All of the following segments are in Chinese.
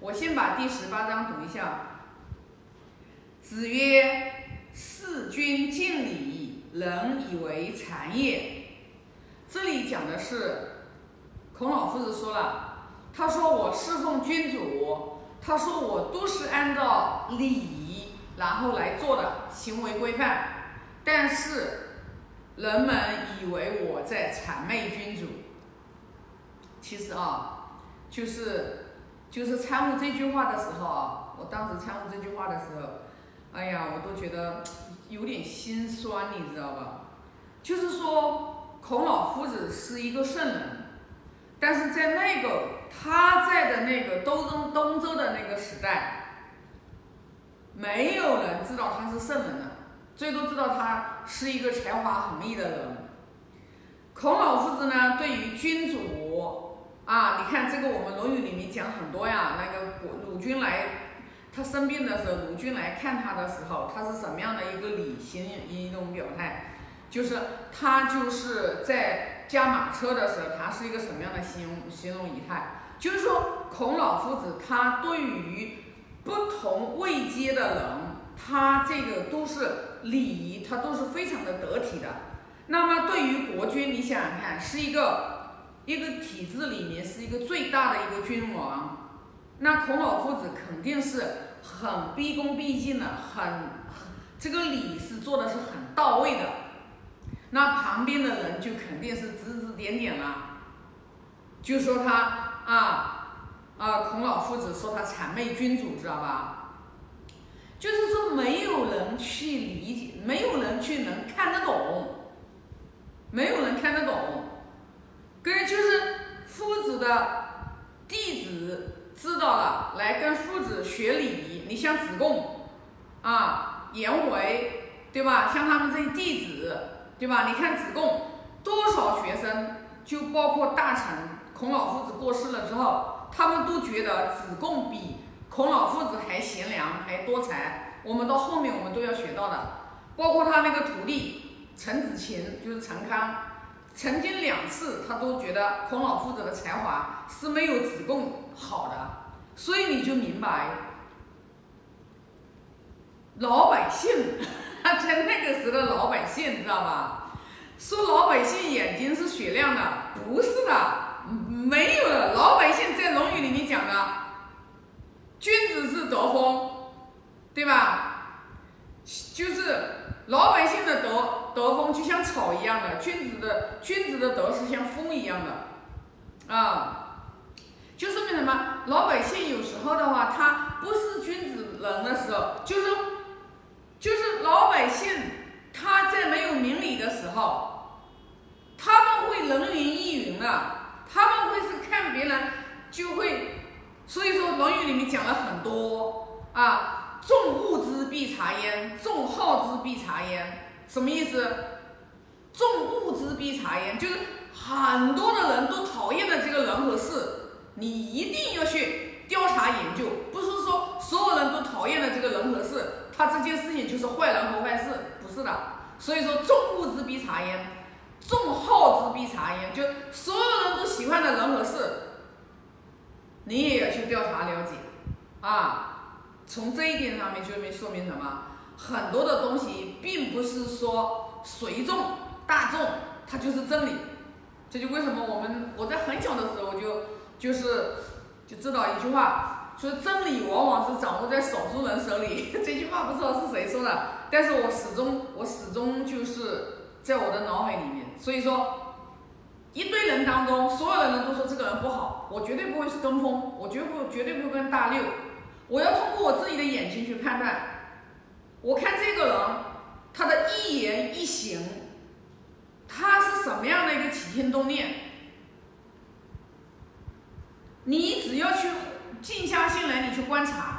我先把第十八章读一下。子曰：“事君敬礼，人以为谄也。”这里讲的是孔老夫子说了，他说我侍奉君主，他说我都是按照礼仪然后来做的行为规范，但是人们以为我在谄媚君主。其实啊，就是就是参悟这句话的时候啊，我当时参悟这句话的时候，哎呀，我都觉得有点心酸，你知道吧？就是说，孔老夫子是一个圣人，但是在那个他在的那个东周东周的那个时代，没有人知道他是圣人的，最多知道他是一个才华横溢的人。孔老夫子呢，对于君主。啊，你看这个，我们《论语》里面讲很多呀。那个鲁君来，他生病的时候，鲁君来看他的时候，他是什么样的一个礼形一种表态？就是他就是在驾马车的时候，他是一个什么样的形容形容仪态？就是说，孔老夫子他对于不同位阶的人，他这个都是礼仪，他都是非常的得体的。那么对于国君，你想想看，是一个。一个体制里面是一个最大的一个君王，那孔老夫子肯定是很毕恭毕敬的，很这个礼是做的是很到位的。那旁边的人就肯定是指指点点了，就说他啊啊，孔老夫子说他谄媚君主，知道吧？就是说没有人去理解，没有人去能看得懂，没有人看得懂。跟就是夫子的弟子知道了，来跟夫子学礼仪。你像子贡啊、颜回，对吧？像他们这些弟子，对吧？你看子贡多少学生，就包括大臣孔老夫子过世了之后，他们都觉得子贡比孔老夫子还贤良，还多才。我们到后面我们都要学到的，包括他那个徒弟陈子琴，就是陈康。曾经两次，他都觉得孔老夫子的才华是没有子贡好的，所以你就明白，老百姓，在那个时候的老百姓，知道吧？说老百姓眼睛是雪亮的，不是的，没有的。老百姓在《论语》里面讲的，君子是德风，对吧？就是。老百姓的德德风就像草一样的，君子的君子的德是像风一样的，啊，就说明什么？老百姓有时候的话，他不是君子人的时候，就是就是老百姓他在没有明理的时候，他们会人云亦云的，他们会是看别人就会，所以说《论语》里面讲了很多啊。众恶之必察焉，众好之必察焉，什么意思？众恶之必察焉，就是很多的人都讨厌的这个人和事，你一定要去调查研究。不是说所有人都讨厌的这个人和事，他这件事情就是坏人和坏事，不是的。所以说，众恶之必察焉，众好之必察焉，就所有人都喜欢的人和事，你也要去调查了解啊。从这一点上面就没说明什么，很多的东西并不是说随众大众它就是真理，这就为什么我们我在很小的时候就就是就知道一句话，说真理往往是掌握在少数人手里。这句话不知道是谁说的，但是我始终我始终就是在我的脑海里面。所以说，一堆人当中，所有的人都说这个人不好，我绝对不会是跟风，我绝不绝对不会跟大六。我要通过我自己的眼睛去判断，我看这个人他的一言一行，他是什么样的一个起心动念？你只要去静下心来，你去观察。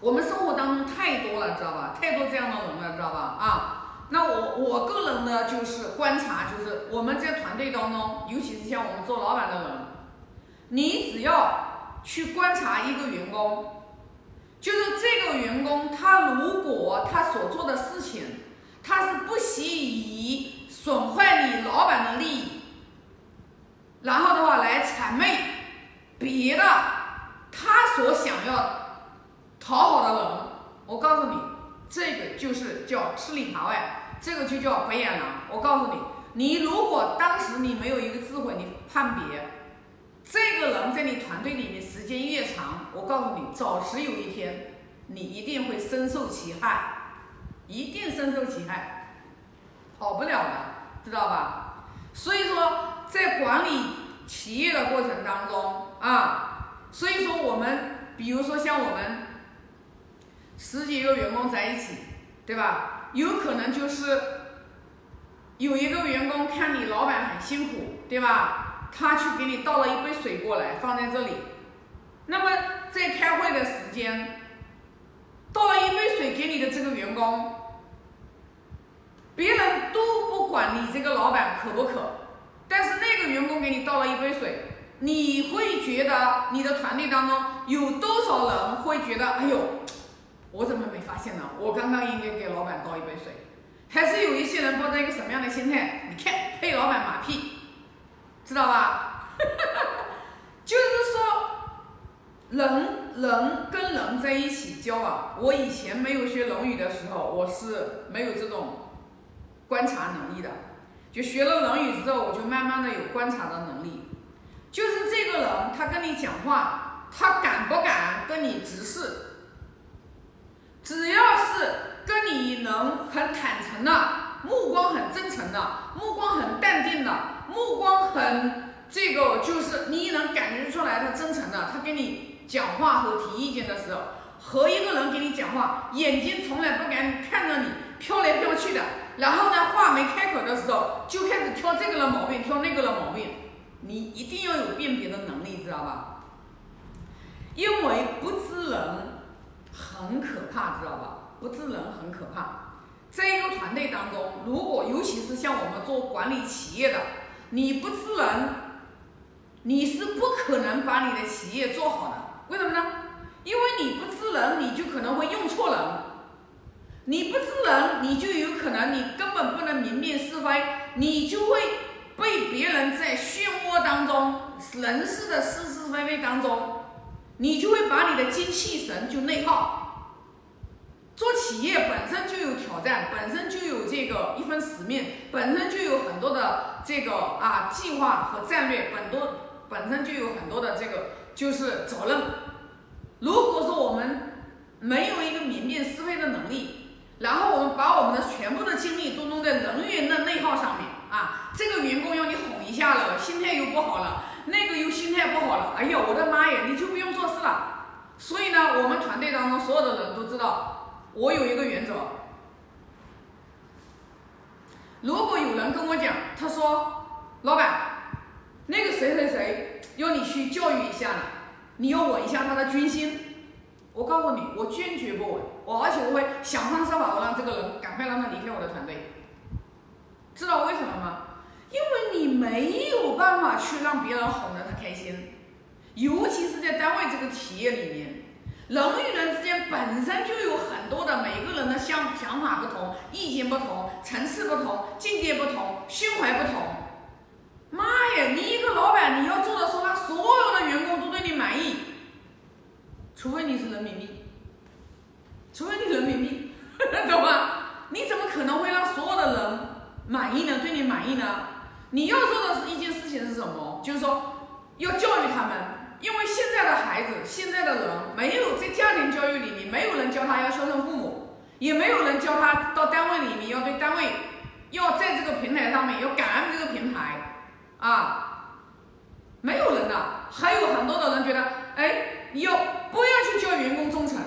我们生活当中太多了，知道吧？太多这样的人了，知道吧？啊，那我我个人呢，就是观察，就是我们在团队当中，尤其是像我们做老板的人，你只要。去观察一个员工，就是这个员工，他如果他所做的事情，他是不惜以损坏你老板的利益，然后的话来谄媚别的他所想要讨好的人，我告诉你，这个就是叫吃里扒外，这个就叫白眼狼。我告诉你，你如果当时你没有一个智慧，你判别这个人在你团队里面时间越长，我告诉你，早迟有一天你一定会深受其害，一定深受其害，跑不了的，知道吧？所以说，在管理企业的过程当中啊，所以说我们比如说像我们十几个员工在一起，对吧？有可能就是有一个员工看你老板很辛苦，对吧？他去给你倒了一杯水过来放在这里，那么在开会的时间倒了一杯水给你的这个员工，别人都不管你这个老板渴不渴。但是那个员工给你倒了一杯水，你会觉得你的团队当中有多少人会觉得，哎呦，我怎么没发现呢？我刚刚应该给老板倒一杯水。还是有一些人抱着一个什么样的心态？你看，拍老板马屁，知道吧？就是说，人人跟人在一起交往，我以前没有学《论语》的时候，我是没有这种观察能力的。就学了《论语》之后，我就慢慢的有观察的能力。就是这个人，他跟你讲话，他敢不敢跟你直视？只要是跟你能很坦诚的，目光很真诚的，目光很淡定的，目光很这个，就是你能感觉出来他真诚的，他跟你讲话和提意见的时候，和一个人给你讲话，眼睛从来不敢看着你，飘来飘去的。然后呢，话没开口的时候，就开始挑这个的毛病，挑那个的毛病。你一定要有辨别的能力，知道吧？因为不知人很可怕，知道吧？不知人很可怕。在一个团队当中，如果尤其是像我们做管理企业的，你不知人，你是不可能把你的企业做好的。为什么呢？因为你不知人，你就可能会用错人。你不知人，你就有可能你根本不能明辨是非，你就会被别人在漩涡当中，人事的是是非非当中，你就会把你的精气神就内耗。做企业本身就有挑战，本身就有这个一份使命，本身就有很多的这个啊计划和战略，很多本身就有很多的这个就是责任。如果说我们没有一个明辨是非的能力，然后我们把我们的全部的精力都弄在人员的内耗上面啊，这个员工要你哄一下了，心态又不好了，那个又心态不好了，哎呀，我的妈呀，你就不用做事了。所以呢，我们团队当中所有的人都知道，我有一个原则，如果有人跟我讲，他说，老板，那个谁谁谁要你去教育一下呢，你要稳一下他的军心。我告诉你，我坚决不稳，我而且我会想方设法的让这个人赶快让他离开我的团队。知道为什么吗？因为你没有办法去让别人哄得他开心，尤其是在单位这个企业里面，人与人之间本身就有很多的每个人的想想法不同，意见不同，层次不同，境界不同，心怀不同。妈呀，你一个老板，你要做的说他所有的员工都对你满意。除非你是人民币，除非你人民币，懂吗？你怎么可能会让所有的人满意呢？对你满意呢？你要做的是一件事情是什么？就是说要教育他们，因为现在的孩子，现在的人没有在家庭教育里面，没有人教他要孝顺父母，也没有人教他到单位里面要对单位要在这个平台上面要感恩这个平台啊，没有人的，还有很多的人觉得，哎。你要不要去教员工忠诚？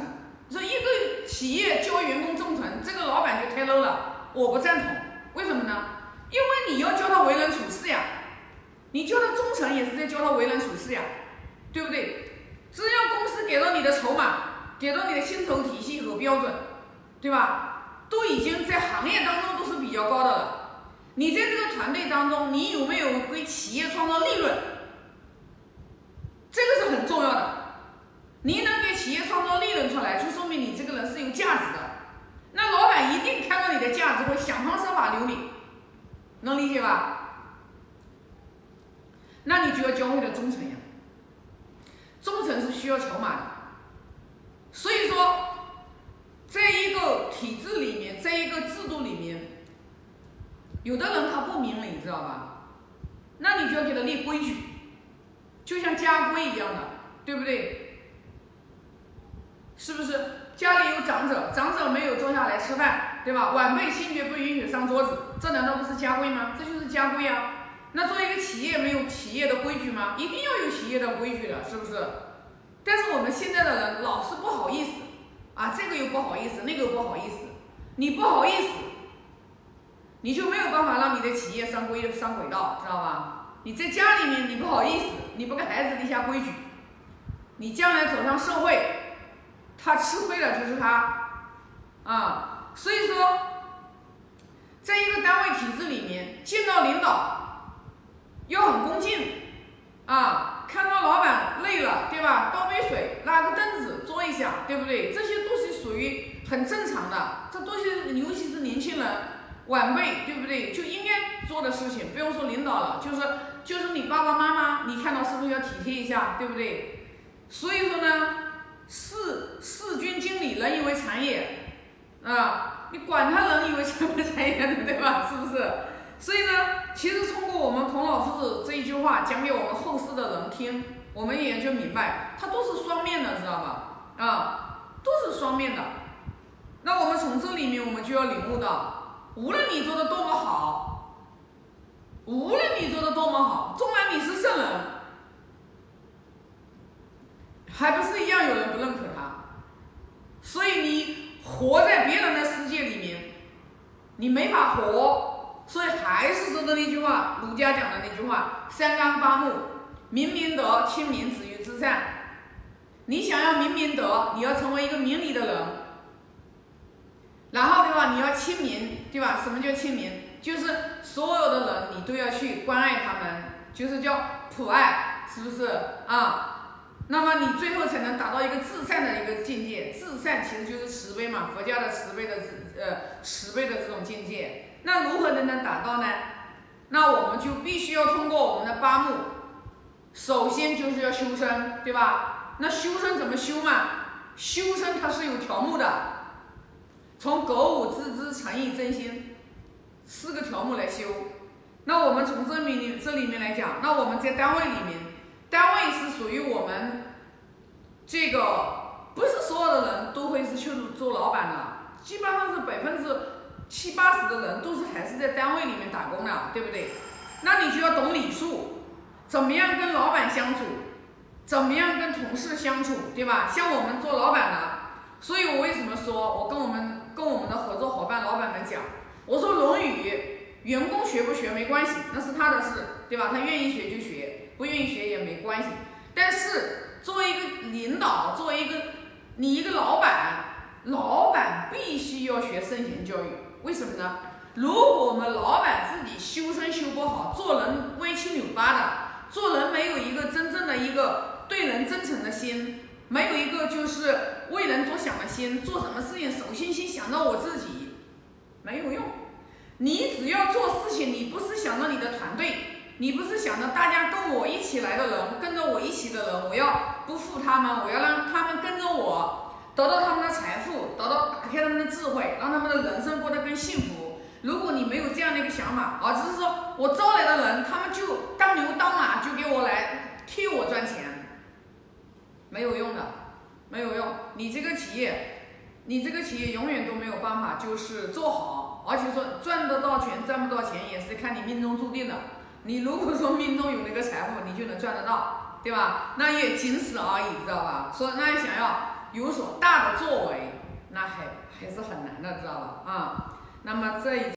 说一个企业教员工忠诚，这个老板就太 low 了，我不赞同。为什么呢？因为你要教他为人处事呀，你教他忠诚也是在教他为人处事呀，对不对？只要公司给到你的筹码，给到你的薪酬体系和标准，对吧？都已经在行业当中都是比较高的了。你在这个团队当中，你有没有为企业创造利润？这个是很重要的。你能给企业创造利润出来，就说明你这个人是有价值的。那老板一定看到你的价值，会想方设法留你，能理解吧？那你就要教会他忠诚呀。忠诚是需要筹码的。所以说，在一个体制里面，在一个制度里面，有的人他不明理，知道吧？那你就要给他立规矩，就像家规一样的，对不对？是不是？家里有长者，长者没有坐下来吃饭，对吧？晚辈先决不允许上桌子，这难道不是家规吗？这就是家规啊。那作为一个企业，没有企业的规矩吗？一定要有企业的规矩的，是不是？但是我们现在的人老是不好意思啊，这个又不好意思，那个又不好意思。你不好意思，你就没有办法让你的企业上规上轨道，知道吧？你在家里面你不好意思，你不给孩子立下规矩，你将来走上社会。他吃亏的就是他，啊，所以说，在一个单位体制里面，见到领导要很恭敬，啊，看到老板累了，对吧？倒杯水，拉个凳子坐一下，对不对？这些都是属于很正常的，这都是尤其是年轻人、晚辈，对不对？就应该做的事情。不用说领导了，就是就是你爸爸妈妈，你看到是不是要体贴一下，对不对？所以说呢。事事君经理，人以为谗也，啊，你管他人以为谄不谄言的，对吧？是不是？所以呢，其实通过我们孔老师这一句话讲给我们后世的人听，我们也就明白，它都是双面的，知道吧？啊，都是双面的。那我们从这里面，我们就要领悟到，无论你做的多么好，无论你做的多么好，纵然你是圣人。还不是一样有人不认可他，所以你活在别人的世界里面，你没法活。所以还是说的那句话，儒家讲的那句话：三纲八目，明明德，亲民，止于至善。你想要明明德，你要成为一个明理的人。然后对吧？你要亲民，对吧？什么叫亲民？就是所有的人你都要去关爱他们，就是叫普爱，是不是啊？那么你最后才能达到一个至善的一个境界，至善其实就是慈悲嘛，佛家的慈悲的呃慈悲的这种境界。那如何才能达到呢？那我们就必须要通过我们的八目，首先就是要修身，对吧？那修身怎么修嘛？修身它是有条目的，从格物致知、诚意真心四个条目来修。那我们从这里这里面来讲，那我们在单位里面。单位是属于我们这个，不是所有的人都会是去做老板的，基本上是百分之七八十的人都是还是在单位里面打工的，对不对？那你就要懂礼数，怎么样跟老板相处，怎么样跟同事相处，对吧？像我们做老板的，所以我为什么说我跟我们跟我们的合作伙伴老板们讲，我说《论语》，员工学不学没关系，那是他的事，对吧？他愿意学就学。不愿意学也没关系，但是作为一个领导，作为一个你一个老板，老板必须要学圣贤教育。为什么呢？如果我们老板自己修身修不好，做人歪七扭八的，做人没有一个真正的一个对人真诚的心，没有一个就是为人着想的心，做什么事情首先先想到我自己，没有用。你只要做事情，你不是想到你的团队。你不是想着大家跟我一起来的人，跟着我一起的人，我要不负他们，我要让他们跟着我，得到他们的财富，得到打开他们的智慧，让他们的人生过得更幸福。如果你没有这样的一个想法，而只是说我招来的人，他们就当牛当马，就给我来替我赚钱，没有用的，没有用。你这个企业，你这个企业永远都没有办法就是做好，而且说赚得到钱赚不到钱也是看你命中注定的。你如果说命中有那个财富，你就能赚得到，对吧？那也仅此而已，知道吧？说那想要有所大的作为，那还还是很难的，知道吧？啊，那么这一。